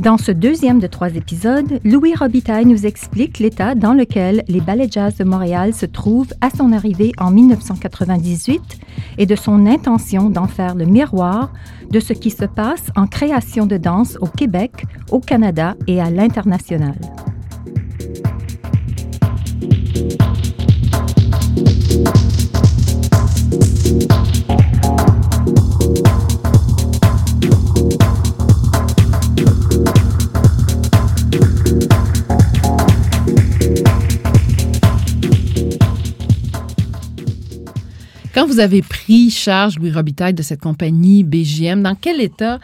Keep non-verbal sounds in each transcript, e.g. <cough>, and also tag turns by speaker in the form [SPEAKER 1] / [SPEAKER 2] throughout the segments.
[SPEAKER 1] Dans ce deuxième de trois épisodes, Louis Robitaille nous explique l'état dans lequel les ballets jazz de Montréal se trouvent à son arrivée en 1998 et de son intention d'en faire le miroir de ce qui se passe en création de danse au Québec, au Canada et à l'international.
[SPEAKER 2] Quand vous avez pris charge, Louis Robitaille, de cette compagnie BGM, dans quel état,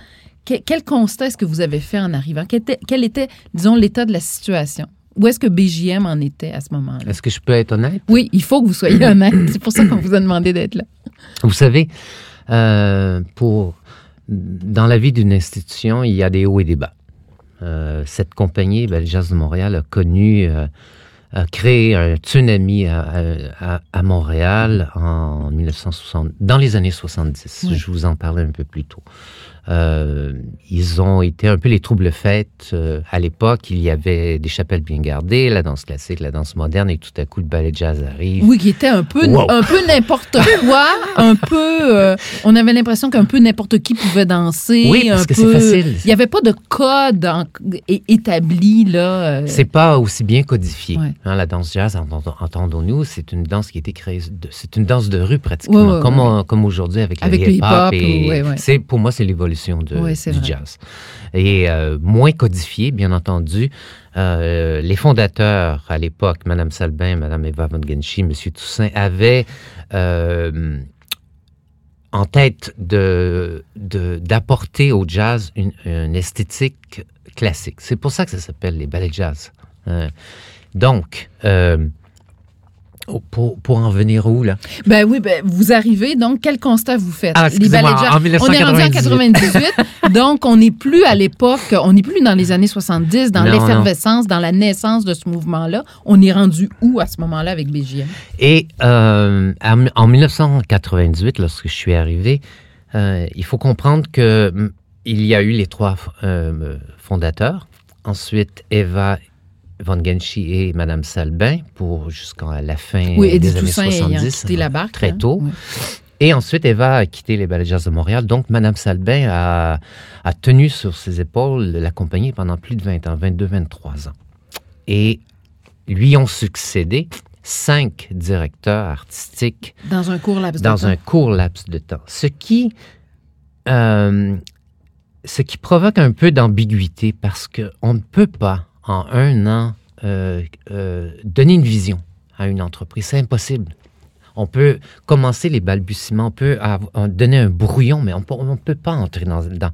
[SPEAKER 2] quel, constat est-ce que vous avez fait en arrivant? Quel était, quel était disons, l'état de la situation? Où est-ce que BGM en était à ce moment-là?
[SPEAKER 3] Est-ce que je peux être honnête?
[SPEAKER 2] Oui, il faut que vous soyez <coughs> honnête. C'est pour ça qu'on vous a demandé d'être là.
[SPEAKER 3] Vous savez, euh, pour, dans la vie d'une institution, il y a des hauts et des bas. Euh, cette compagnie, ben, le Jazz de Montréal, a connu euh, a créé un tsunami à, à, Montréal en 1960, dans les années 70. Je vous en parlais un peu plus tôt. Euh, ils ont été un peu les troubles fêtes. Euh, à l'époque, il y avait des chapelles bien gardées, la danse classique, la danse moderne, et tout à coup, le ballet jazz arrive.
[SPEAKER 2] Oui, qui était un peu, un peu n'importe quoi, <laughs> un peu. Euh, on avait l'impression qu'un peu n'importe qui pouvait danser.
[SPEAKER 3] Oui, parce que c'est facile.
[SPEAKER 2] Il n'y avait pas de code établi là.
[SPEAKER 3] C'est pas aussi bien codifié. Hein, la danse jazz, entendons-nous, c'est une danse qui a été créée. C'est une danse de rue pratiquement, comme, comme aujourd'hui avec,
[SPEAKER 2] avec le hip-hop.
[SPEAKER 3] c'est pour moi, c'est l'évolution de, du jazz. Et euh, moins codifié, bien entendu. Euh, les fondateurs à l'époque, Mme Salbin, Mme Eva von Genshi, M. Toussaint, avaient euh, en tête de, d'apporter au jazz une, une esthétique classique. C'est pour ça que ça s'appelle les ballets jazz. donc, pour, pour, en venir où, là?
[SPEAKER 2] Ben oui, ben, vous arrivez, donc quel constat vous faites?
[SPEAKER 3] Ah, Les ballets en 1998.
[SPEAKER 2] On est rendu en 98, donc on n'est plus à l'époque, on n'est plus dans les années 70, dans l'effervescence, dans la naissance de ce mouvement-là. On est rendu où à ce moment-là avec BGM?
[SPEAKER 3] Et euh, en 1998, lorsque je suis arrivé, euh, il faut comprendre que mm, il y a eu les trois euh, fondateurs. Ensuite, Eva Von Genshi et Madame Salbin pour jusqu'à la fin des années 70.
[SPEAKER 2] la barque,
[SPEAKER 3] très hein. tôt. Et ensuite, Eva a quitté les Ballets de Montréal. Donc, Madame Salbin a, a, tenu sur ses épaules la compagnie pendant plus de 20 ans, 22-23 ans. Et lui ont succédé cinq directeurs artistiques.
[SPEAKER 2] Dans un court laps
[SPEAKER 3] de temps. Dans un court laps de temps. Ce qui, euh, ce qui provoque un peu d'ambiguïté parce qu'on ne peut pas en un an euh, euh, donner une vision à une entreprise. C'est impossible. On peut commencer les balbutiements, on peut donner un brouillon, mais on ne peut pas entrer dans, dans,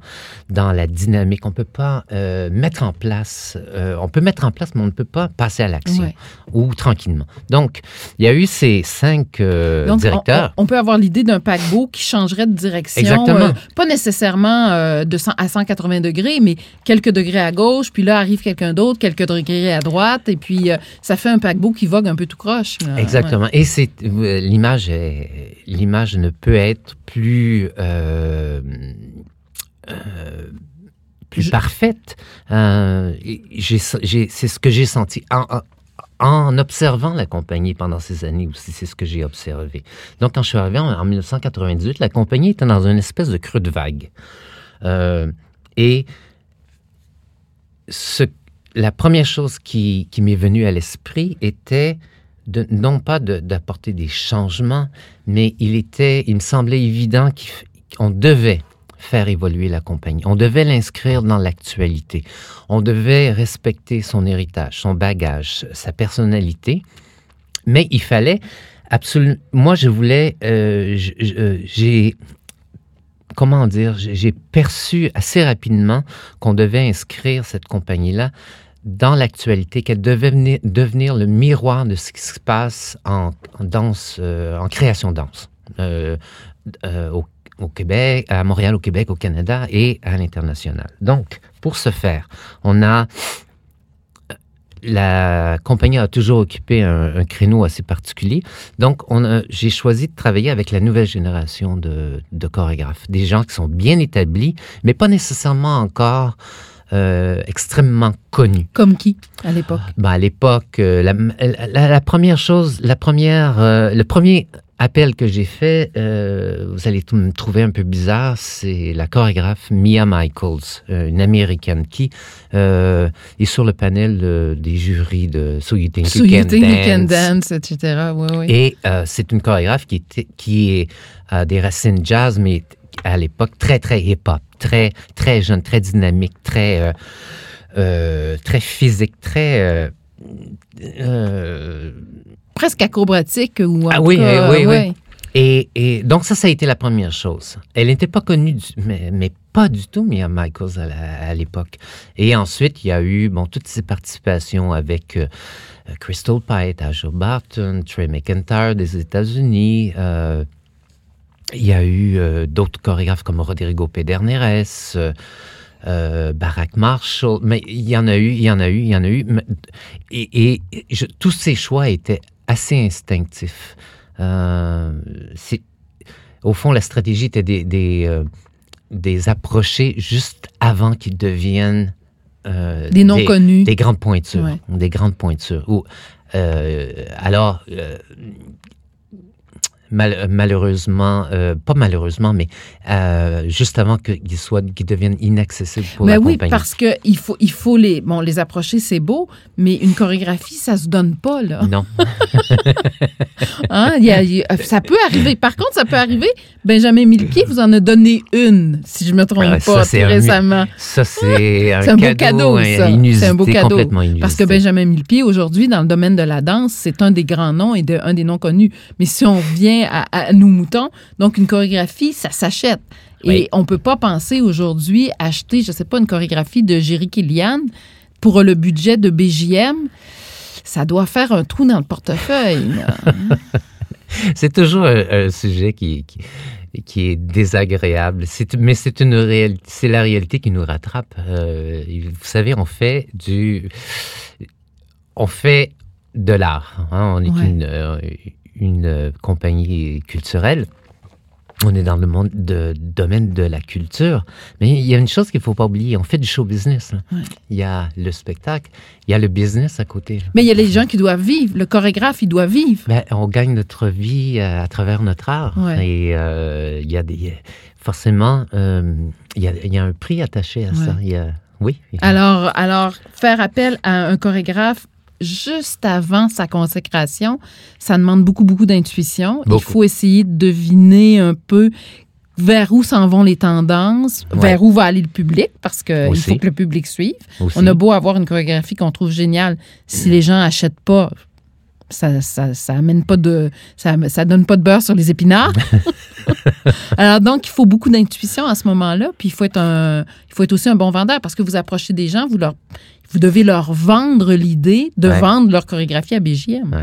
[SPEAKER 3] dans, la dynamique, on ne peut pas euh, mettre en place, euh, on peut mettre en place, mais on ne peut pas passer à l'action ou tranquillement. Donc, il y a eu ces cinq euh, directeurs.
[SPEAKER 2] On, peut avoir l'idée d'un paquebot qui changerait de direction.
[SPEAKER 3] Exactement.
[SPEAKER 2] pas nécessairement de 100 à 180 degrés, mais quelques degrés à gauche, puis là arrive quelqu'un d'autre, quelques degrés à droite, et puis ça fait un paquebot qui vogue un peu tout croche.
[SPEAKER 3] Exactement. Et c'est l'image l'image ne peut être plus euh, euh, plus parfaite. Euh, c'est ce que j'ai senti en, observant la compagnie pendant ces années aussi. C'est ce que j'ai observé. Donc, quand je suis arrivé en, 1998, la compagnie était dans une espèce de creux de vague. et ce, la première chose qui, qui m'est venue à l'esprit était non pas d'apporter des changements, mais il était, il me semblait évident qu'on devait faire évoluer la compagnie. On devait l'inscrire dans l'actualité. On devait respecter son héritage, son bagage, sa personnalité. Mais il fallait absolument... Moi, je voulais... Euh, euh, j'ai... Comment dire? J'ai perçu assez rapidement qu'on devait inscrire cette compagnie-là dans l'actualité, qu'elle devait devenir le miroir de ce qui se passe en, danse, euh, en création danse. au au Québec, à Montréal, au Québec, au Canada et à l'international. Donc, pour ce faire, on a la compagnie a toujours occupé un, créneau assez particulier. Donc, j'ai choisi de travailler avec la nouvelle génération de, chorégraphes, des gens qui sont bien établis, mais pas nécessairement encore euh, extrêmement connus.
[SPEAKER 2] Comme qui à l'époque?
[SPEAKER 3] Ben, À l'époque, euh, la, première chose, la première, euh, le premier appel que j'ai fait, euh, vous allez me trouver un peu bizarre, c'est la chorégraphe Mia Michaels, euh, une américaine qui euh, est sur le panel des jurys de So You Think, you, can dance.
[SPEAKER 2] etc.
[SPEAKER 3] Et c'est une chorégraphe qui, est, qui est a des racines jazz, mais à l'époque très très hip-hop, très très jeune, très dynamique, très très physique, très
[SPEAKER 2] presque acrobatique ou
[SPEAKER 3] ah, oui, oui, oui, Et, et, donc ça, ça a été la première chose. Elle n'était pas connue, mais, mais, pas du tout, Mia Michaels à l'époque. Et ensuite, il y a eu bon, toutes ses participations avec euh, Crystal Pite, Asher Barton, Trey McIntyre des États-Unis. Euh, il y a eu euh, d'autres chorégraphes comme Rodrigo Pederneiras, euh, Barack Marshall, mais il y en a eu, il y en a eu, il y en a eu. Et, et tous ces choix étaient assez instinctif. Euh, au fond, la stratégie était des, des, euh, des approcher juste avant qu'ils deviennent
[SPEAKER 2] euh, des non connus,
[SPEAKER 3] des grandes pointures, des grandes pointures. Ou, alors, malheureusement, euh, pas malheureusement, mais euh, juste avant qu'ils soient, qu'ils deviennent inaccessibles pour mais la oui,
[SPEAKER 2] parce que il faut, il faut les, bon, les approcher, c'est beau, mais une chorégraphie, ça se donne pas là.
[SPEAKER 3] Non. <laughs>
[SPEAKER 2] hein, ça peut arriver. Par contre, ça peut arriver. Benjamin Milky vous en a donné une, si je me trompe ah, pas, récemment.
[SPEAKER 3] Ça c'est un, beau cadeau. C'est un beau cadeau.
[SPEAKER 2] Parce que Benjamin Milky aujourd'hui, dans le domaine de la danse, c'est un des grands noms et de, un des noms connus. Mais si on vient à, nos moutons. Donc, une chorégraphie, ça s'achète. Et on ne peut pas penser aujourd'hui acheter, je ne sais pas, une chorégraphie de Jerry Killian pour le budget de BJM. Ça doit faire un trou dans le portefeuille. <laughs>
[SPEAKER 3] c'est toujours un, sujet qui, qui, est désagréable. mais c'est une réalité, c'est la réalité qui nous rattrape. Euh, vous savez, on fait du, on fait de l'art. Hein. On est une, euh, une compagnie culturelle. On est dans le monde de, domaine de la culture. Mais il y a une chose qu'il ne faut pas oublier. On fait du show business. Il y a le spectacle, il y a le business à côté.
[SPEAKER 2] Mais il y a les gens qui doivent vivre. Le chorégraphe, il doit vivre.
[SPEAKER 3] Ben, on gagne notre vie euh, à, travers notre art. Et euh, il y a des. Forcément, il, y a, un prix attaché à ça. oui.
[SPEAKER 2] Alors, alors, faire appel à un chorégraphe juste avant sa consécration, ça demande beaucoup, beaucoup d'intuition. Il faut essayer de deviner un peu vers où s'en vont les tendances, vers où va aller le public, parce qu'il faut que le public suive. On a beau avoir une chorégraphie qu'on trouve géniale, si les gens n'achètent pas, ça, ça, ça, amène pas de ça, ça donne pas de beurre sur les épinards. <laughs> Alors donc il faut beaucoup d'intuition à ce moment-là, puis il faut être un il faut être aussi un bon vendeur parce que vous approchez des gens, vous leur vous devez leur vendre l'idée de vendre leur chorégraphie à BJM.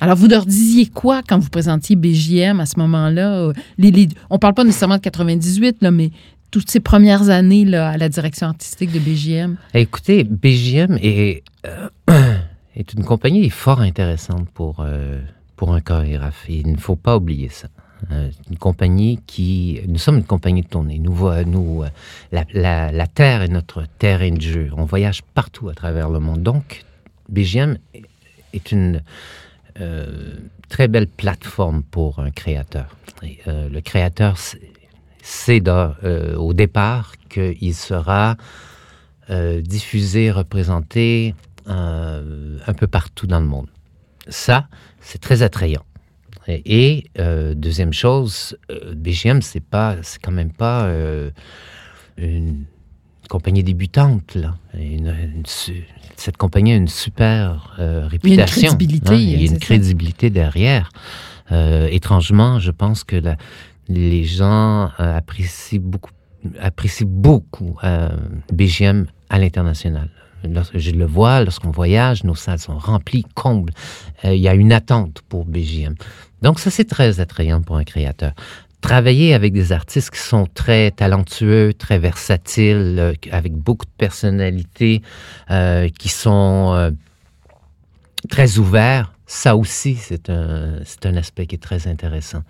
[SPEAKER 2] Alors, vous leur disiez quoi quand vous présentiez BJM à ce moment-là? Les, on parle pas nécessairement de 98, là, mais toutes ces premières années là, à la direction artistique de BJM.
[SPEAKER 3] Écoutez, BJM est, euh, <clears throat> est une compagnie fort intéressante pour, euh, pour un chorégraphe. il ne faut pas oublier ça. Euh, une compagnie qui... Nous sommes une compagnie de tournée. Nous, nous, euh, la, Terre est notre terrain de jeu. On voyage partout à travers le monde. Donc, BGM est une très belle plateforme pour un créateur. le créateur sait au départ qu'il sera diffusé, représenté un peu partout dans le monde. Ça, c'est très attrayant. Et, euh, deuxième chose, euh, BGM, c'est pas, c'est quand même pas euh, une compagnie débutante. Là. Une- une cette compagnie a une super euh, réputation.
[SPEAKER 2] crédibilité,
[SPEAKER 3] hein, il y a une
[SPEAKER 2] ça.
[SPEAKER 3] crédibilité derrière. Euh, étrangement, je pense que la- les gens euh, apprécient beaucoup, apprécient beaucoup BGM à l'international. Lorsque je le vois, lorsqu'on voyage, nos salles sont remplies, combles. Euh, il y a une attente pour BGM. Donc ça, c'est très attrayant pour un créateur. Travailler avec des artistes qui sont très talentueux, très versatiles, euh, avec beaucoup de personnalité, euh, qui sont très ouverts, ça aussi, c'est un, c'est un aspect qui est très intéressant.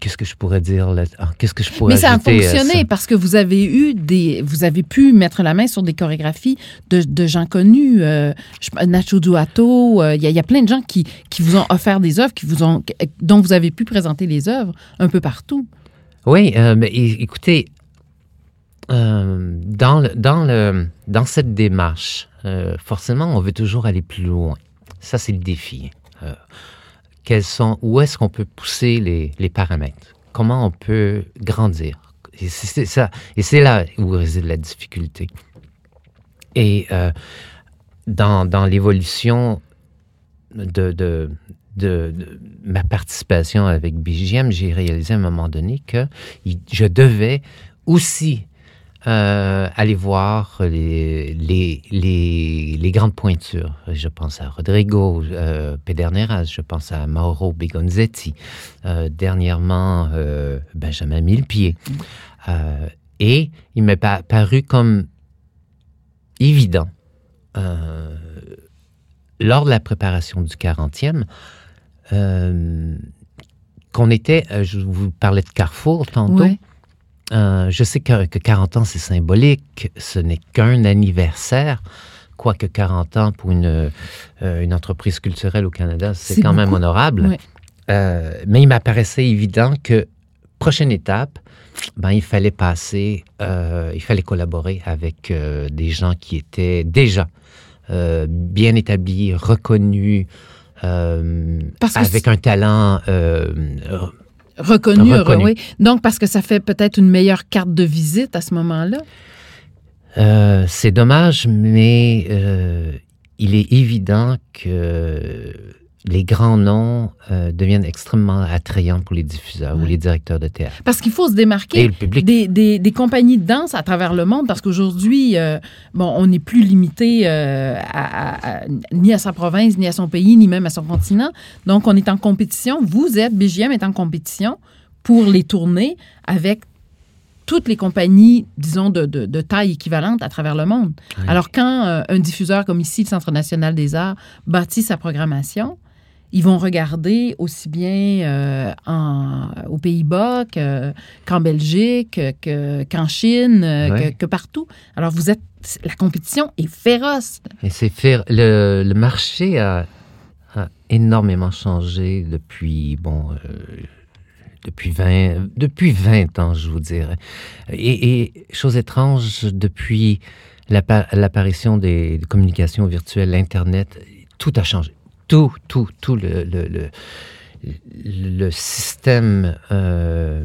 [SPEAKER 3] Qu'est-ce que je pourrais dire là? Qu'est-ce que je pourrais
[SPEAKER 2] Mais ça a fonctionné
[SPEAKER 3] ça?
[SPEAKER 2] parce que vous avez eu des, vous avez pu mettre la main sur des chorégraphies de, de gens connus, euh, Nacho Duato. euh, Il y, a- il y a plein de gens qui, qui vous ont offert des œuvres, qui vous ont, dont vous avez pu présenter les œuvres un peu partout.
[SPEAKER 3] Oui, euh, mais écoutez, dans, le, dans, le, dans cette démarche, forcément, on veut toujours aller plus loin. Ça, c'est le défi. Quels sont, où est-ce qu'on peut pousser les, paramètres? Comment on peut grandir? Et c'est ça. Et c'est là où réside la difficulté. Et euh, dans, l'évolution de, de, ma participation avec BGM, j'ai réalisé à un moment donné que je devais aussi euh, aller voir les, grandes pointures. Je pense à Rodrigo euh, Pederneras, je pense à Mauro Begonzetti, euh, dernièrement euh, Benjamin Millepied. Et il m'est pa- paru comme évident lors de la préparation du 40e, euh, qu'on était, je vous parlais de Carrefour tantôt,
[SPEAKER 2] Ouais.
[SPEAKER 3] Euh, je sais que, que 40 ans, c'est symbolique, ce n'est qu'un anniversaire, quoique 40 ans pour une, euh, une entreprise culturelle au Canada, c'est quand même honorable. Euh, mais il m'apparaissait évident que prochaine étape, ben, il fallait passer, il fallait collaborer avec des gens qui étaient déjà bien établis, reconnus, avec un talent
[SPEAKER 2] Reconnu,
[SPEAKER 3] Reconnu.
[SPEAKER 2] oui. Donc, parce que ça fait peut-être une meilleure carte de visite à ce moment-là?
[SPEAKER 3] Euh, c'est dommage, mais euh, il est évident que les grands noms euh, deviennent extrêmement attrayants pour les diffuseurs ou les directeurs de théâtre.
[SPEAKER 2] Parce qu'il faut se démarquer.
[SPEAKER 3] Et le public.
[SPEAKER 2] des, des, des compagnies de danse à travers le monde parce qu'aujourd'hui, euh, bon, on n'est plus limité euh, à- à- à- ni à sa province, ni à son pays, ni même à son continent. Donc, on est en compétition. Vous êtes, BGM est en compétition pour les tournées avec toutes les compagnies, disons, de, de- de taille équivalente à travers le monde. Alors, quand euh, un diffuseur comme ici, le Centre national des arts, bâtit sa programmation, ils vont regarder aussi bien euh, en, aux Pays-Bas que- qu'en Belgique, que- qu'en Chine,
[SPEAKER 3] Ouais.
[SPEAKER 2] que, que partout. Alors, vous êtes. La compétition est féroce.
[SPEAKER 3] Et c'est faire le, le marché a, a énormément changé depuis bon euh, depuis 20 depuis 20 ans je vous dirais et, et chose étrange depuis l'appa- l'apparition des communications virtuelles internet tout a changé tout tout tout le le, le, le système euh,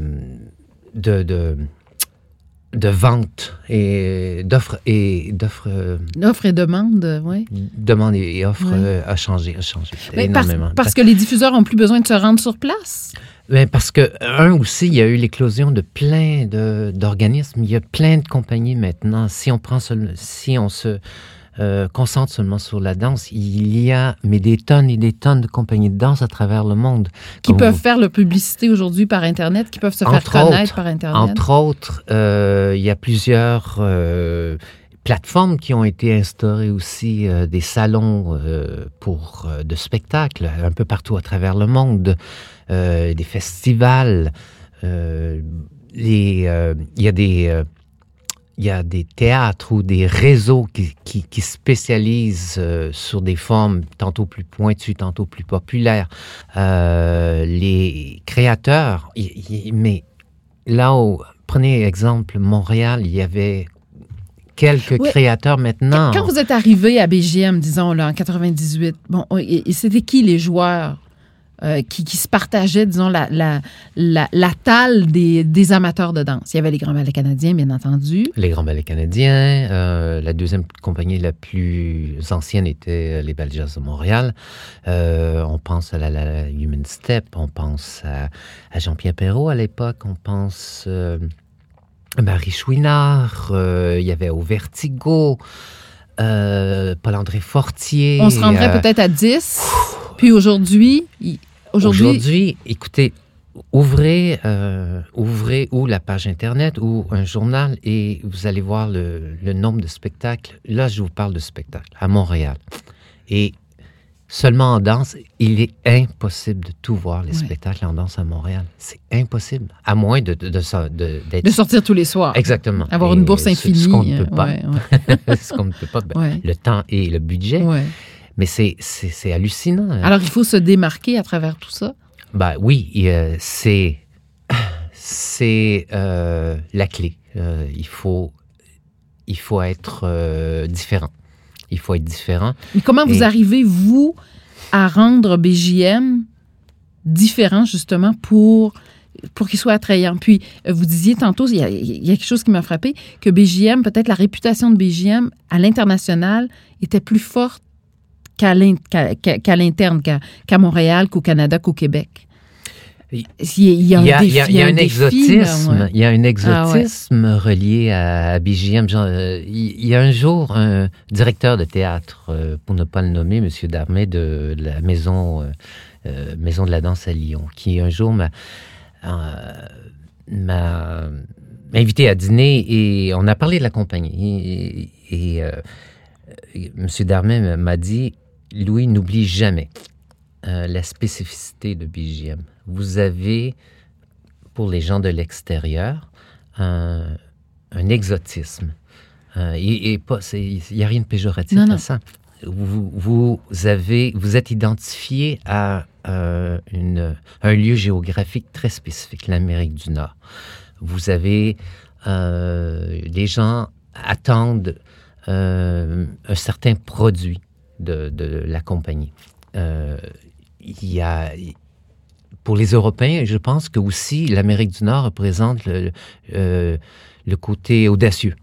[SPEAKER 3] de, de de vente et d'offres et d'offres euh,
[SPEAKER 2] et demande, oui.
[SPEAKER 3] demande et offre euh, a changé, a changé
[SPEAKER 2] Mais
[SPEAKER 3] énormément.
[SPEAKER 2] parce que les diffuseurs n'ont plus besoin de se rendre sur place.
[SPEAKER 3] Ben, parce que, un aussi, il y a eu l'éclosion de plein de- d'organismes. Il y a plein de compagnies maintenant. Si on prend si on se euh, concentre seulement sur la danse, il y a mais des tonnes et des tonnes de compagnies de danse à travers le monde.
[SPEAKER 2] Qui
[SPEAKER 3] Comme
[SPEAKER 2] peuvent
[SPEAKER 3] vous-
[SPEAKER 2] faire la publicité aujourd'hui par Internet, qui peuvent se faire connaître
[SPEAKER 3] autres,
[SPEAKER 2] par Internet.
[SPEAKER 3] Entre autres, euh, il y a plusieurs euh, plateformes qui ont été instaurées aussi, des salons pour de spectacles un peu partout à travers le monde, des festivals. les, il y a des il y a des théâtres ou des réseaux qui, qui, qui spécialisent euh, sur des formes tantôt plus pointues, tantôt plus populaires. Euh, les créateurs, y- y- mais là où, prenez exemple, Montréal, il y avait quelques
[SPEAKER 2] Oui.
[SPEAKER 3] créateurs maintenant.
[SPEAKER 2] Quand vous êtes arrivé à BGM, disons, là, en 98, bon, et, c'était qui les joueurs? Euh, qui, qui se partageaient, disons, la, la, la, la talle des, des amateurs de danse. Il y avait les Grands Ballets canadiens, bien entendu.
[SPEAKER 3] Les Grands Ballets canadiens. euh, la deuxième compagnie la plus ancienne était euh, les Ballets Jazz de Montréal. Euh, on pense à la, la Human Step, on pense à, à Jean-Pierre Perrault à l'époque, on pense à Marie Chouinard, il y avait au Vertigo, Paul-André Fortier.
[SPEAKER 2] On se rendrait peut-être à 10. Puis aujourd'hui, aujourd'hui,
[SPEAKER 3] Aujourd'hui, écoutez, ouvrez, euh, ouvrez ou la page Internet ou un journal et vous allez voir le, le nombre de spectacles. Là, je vous parle de spectacles à Montréal. Et seulement en danse, il est impossible de tout voir les spectacles en danse à Montréal. C'est impossible. À moins de, de, de, ça- de- d'être...
[SPEAKER 2] de sortir tous les soirs.
[SPEAKER 3] Exactement.
[SPEAKER 2] Avoir
[SPEAKER 3] Et
[SPEAKER 2] une bourse
[SPEAKER 3] ce-
[SPEAKER 2] infinie.
[SPEAKER 3] Ce qu'on ne peut pas.
[SPEAKER 2] ouais, <laughs>
[SPEAKER 3] ce qu'on ne peut pas. ben, Le temps et le budget.
[SPEAKER 2] ouais.
[SPEAKER 3] Mais c'est, hallucinant.
[SPEAKER 2] Alors, il faut se démarquer à travers tout ça?
[SPEAKER 3] Ben oui, euh, c'est c'est euh, la clé. Euh, il faut il faut être euh, différent. Il faut être différent.
[SPEAKER 2] Mais comment vous arrivez, vous, à rendre BJM différent, justement, pour, pour qu'il soit attrayant? Puis, vous disiez tantôt, il y, a, il y a quelque chose qui m'a frappé, que BJM, peut-être la réputation de BJM à l'international était plus forte qu'à l'in- qu'à- qu'à- qu'à l'interne, qu'à Montréal, qu'au Canada, qu'au Québec.
[SPEAKER 3] Il-
[SPEAKER 2] y a, un défi.
[SPEAKER 3] il y a- un exotisme.
[SPEAKER 2] Ah
[SPEAKER 3] Il y a un exotisme relié à, à. Genre, euh, il y a un jour un directeur de théâtre, euh, pour ne pas le nommer, Monsieur Darmet de, la maison euh, maison de la danse à Lyon, qui un jour m'a invité à dîner et on a parlé de la compagnie. Et, et, Monsieur Darmet m'a dit, Louis, n'oublie jamais euh, la spécificité de BJM. Vous avez, pour les gens de l'extérieur, un, un exotisme. Euh, et, et pas, c'est- il n'y a rien de péjoratif
[SPEAKER 2] Non, non.
[SPEAKER 3] à ça. Vous, vous, avez, vous êtes identifié à euh, une, un lieu géographique très spécifique, l'Amérique du Nord. Vous avez, les gens attendent un certain produit de, de la compagnie. Euh, il y a, pour les Européens, je pense que aussi l'Amérique du Nord représente le, euh, le côté audacieux,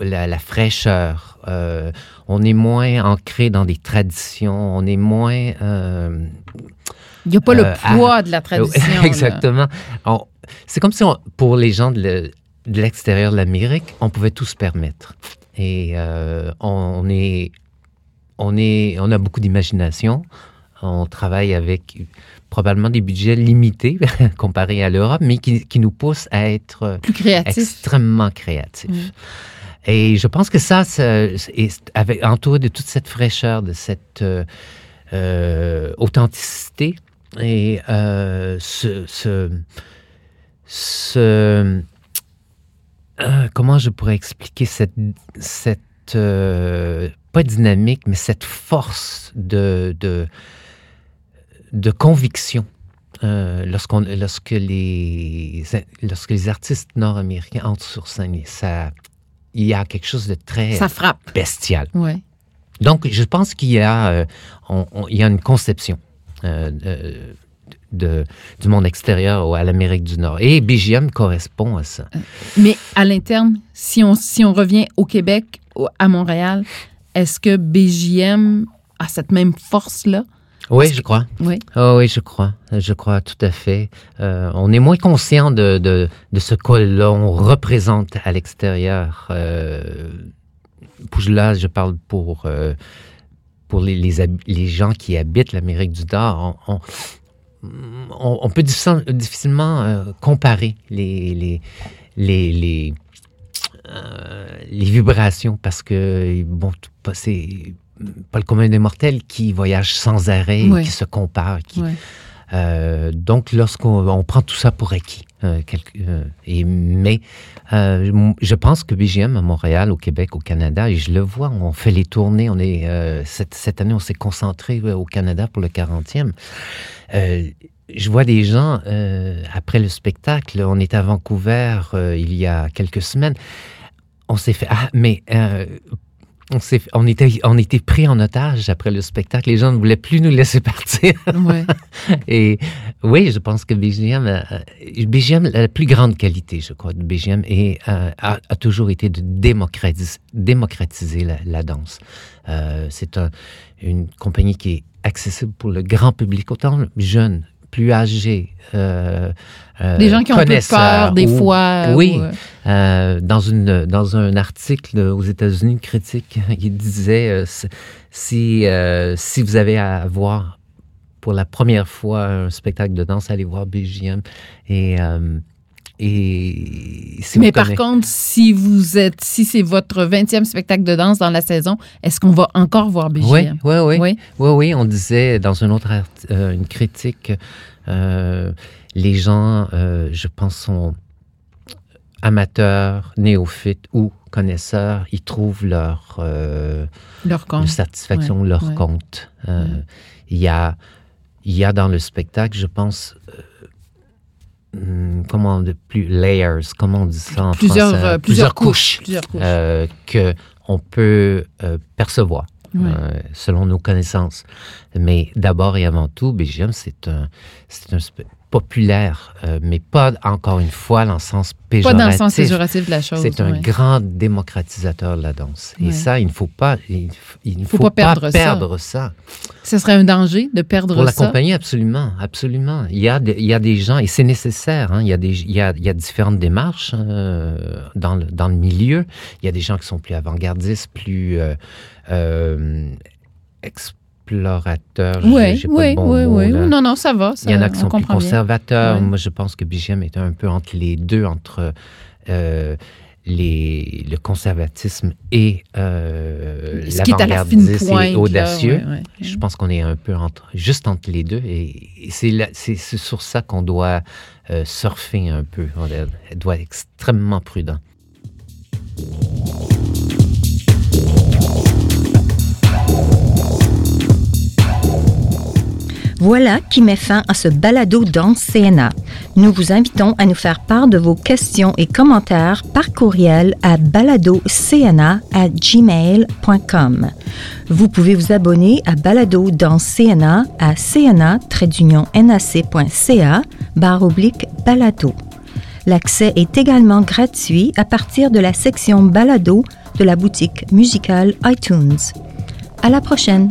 [SPEAKER 3] la, la fraîcheur. Euh, on est moins ancré dans des traditions, on est moins.
[SPEAKER 2] Il n'y a pas le poids de la tradition. <laughs>
[SPEAKER 3] Exactement. C'est comme si on- pour les gens de le- de l'extérieur de l'Amérique, on pouvait tout se permettre. Et euh, on est, on est, on a beaucoup d'imagination. On travaille avec probablement des budgets limités <laughs> comparés à l'Europe, mais qui, qui nous poussent à être
[SPEAKER 2] Plus créatif.
[SPEAKER 3] extrêmement créatifs.
[SPEAKER 2] Mm.
[SPEAKER 3] Et je pense que ça, ça- est avec, entouré de toute cette fraîcheur, de cette euh, euh, authenticité et euh, ce, ce, ce- comment je pourrais expliquer cette, cette euh, pas dynamique, mais cette force de, de, de conviction euh, lorsqu'on, lorsque, les, lorsque les artistes nord-américains entrent sur scène. Ça, il y a quelque chose de très
[SPEAKER 2] Ça frappe.
[SPEAKER 3] bestial.
[SPEAKER 2] Ouais.
[SPEAKER 3] Donc, je pense qu'il y a, euh, on- on- il y a une conception euh, de- du monde extérieur à l'Amérique du Nord. Et BGM correspond à ça.
[SPEAKER 2] Mais à l'interne, si on, si on revient au Québec, à Montréal, est-ce que BJM a cette même force-là?
[SPEAKER 3] Oui, je crois.
[SPEAKER 2] Oui.
[SPEAKER 3] Ah oui, je crois. Je crois tout à fait. Euh, on est moins conscient de, de, de ce que l'on représente à l'extérieur. Euh, là, je parle pour, euh, pour les, les, gens qui habitent l'Amérique du Nord. On, on, on- on peut difficile- difficilement euh, comparer les, les, les, les, euh, les vibrations parce que, bon, c'est pas le commun des mortels qui voyage sans arrêt, qui se compare. Qui,
[SPEAKER 2] Ouais.
[SPEAKER 3] Euh, donc, lorsqu'on on prend tout ça pour acquis, euh, euh, et, mais je pense que BGM à Montréal, au Québec, au Canada, et je le vois, on fait les tournées. On est, cette, année, on s'est concentré au Canada pour le 40e. Euh, je vois des gens, après le spectacle, on est à Vancouver il y a quelques semaines, on s'est fait, ah, mais on, était, on était pris en otage après le spectacle. Les gens ne voulaient plus nous laisser <laughs> partir.
[SPEAKER 2] Ouais.
[SPEAKER 3] Et oui, je pense que BGM, euh, BGM, la plus grande qualité, je crois, de BGM est, euh, a, a toujours été de démocratiser, démocratiser la, la danse. Euh, c'est un- une compagnie qui est accessible pour le grand public, autant jeune, plus âgés. Euh, euh,
[SPEAKER 2] Des gens qui ont peu peur des
[SPEAKER 3] ou-
[SPEAKER 2] fois.
[SPEAKER 3] Oui.
[SPEAKER 2] ou, euh,
[SPEAKER 3] euh, dans, une, dans un article aux États-Unis, critique, <laughs> il disait euh, si- si, euh, si vous avez à voir pour la première fois un spectacle de danse, allez voir BGM. Et, euh, et si
[SPEAKER 2] Mais
[SPEAKER 3] vous
[SPEAKER 2] par contre, si vous êtes, si c'est votre 20e spectacle de danse dans la saison, est-ce qu'on va encore voir BGM?
[SPEAKER 3] Oui, oui, oui.
[SPEAKER 2] Oui.
[SPEAKER 3] Oui, oui, on disait dans un autre art- euh, une critique, euh, les gens, euh, je pense, sont amateurs, néophytes ou connaisseurs, ils trouvent leur,
[SPEAKER 2] Leur compte.
[SPEAKER 3] satisfaction,
[SPEAKER 2] Ouais,
[SPEAKER 3] leur
[SPEAKER 2] ouais.
[SPEAKER 3] compte.
[SPEAKER 2] Ouais.
[SPEAKER 3] Il y a, y a dans le spectacle, je pense, comment on dit plus layers, comment on dit ça en
[SPEAKER 2] Plusieurs,
[SPEAKER 3] français,
[SPEAKER 2] euh, plusieurs couches. Plusieurs couches.
[SPEAKER 3] euh, que on peut euh, percevoir
[SPEAKER 2] Ouais.
[SPEAKER 3] euh, selon nos connaissances. Mais d'abord et avant tout, BGM, c'est un, c'est un populaire, euh, mais pas encore une fois dans le sens
[SPEAKER 2] Pas
[SPEAKER 3] péjoratif.
[SPEAKER 2] dans le sens péjoratif de la chose.
[SPEAKER 3] C'est un
[SPEAKER 2] ouais.
[SPEAKER 3] grand démocratisateur de la danse.
[SPEAKER 2] Ouais.
[SPEAKER 3] Et ça, il ne faut pas, il, il
[SPEAKER 2] Faut
[SPEAKER 3] faut,
[SPEAKER 2] pas
[SPEAKER 3] pas,
[SPEAKER 2] perdre ça.
[SPEAKER 3] perdre ça.
[SPEAKER 2] Ce serait un danger de perdre
[SPEAKER 3] Pour la
[SPEAKER 2] ça.
[SPEAKER 3] compagnie, absolument, absolument. Il y a, des- il y a des gens, et c'est nécessaire, hein, il, y a des, il, y a, il y a différentes démarches euh, dans, le, dans le milieu. Il y a des gens qui sont plus avant-gardistes, plus euh, euh, explorateurs.
[SPEAKER 2] Oui,
[SPEAKER 3] pas
[SPEAKER 2] oui,
[SPEAKER 3] bon
[SPEAKER 2] oui,
[SPEAKER 3] mot,
[SPEAKER 2] oui.
[SPEAKER 3] là.
[SPEAKER 2] Non, non, ça va.
[SPEAKER 3] Il y en a qui
[SPEAKER 2] on
[SPEAKER 3] sont plus conservateurs. Moi, je pense que BGM est un peu entre les deux, entre euh, les, le conservatisme et euh,
[SPEAKER 2] la
[SPEAKER 3] l'avant-gardisme et
[SPEAKER 2] là,
[SPEAKER 3] audacieux.
[SPEAKER 2] ouais, ouais.
[SPEAKER 3] Je pense qu'on est un peu entre, juste entre les deux et, et c'est là- sur ça qu'on doit euh, surfer un peu. On doit être extrêmement prudent.
[SPEAKER 1] Voilà qui met fin à ce balado dans CNA. Nous vous invitons à nous faire part de vos questions et commentaires par courriel à baladocna@gmail.com. Vous pouvez vous abonner à Balado dans CNA à cna-nac.ca barre oblique balado. L'accès est également gratuit à partir de la section balado de la boutique musicale iTunes. À la prochaine!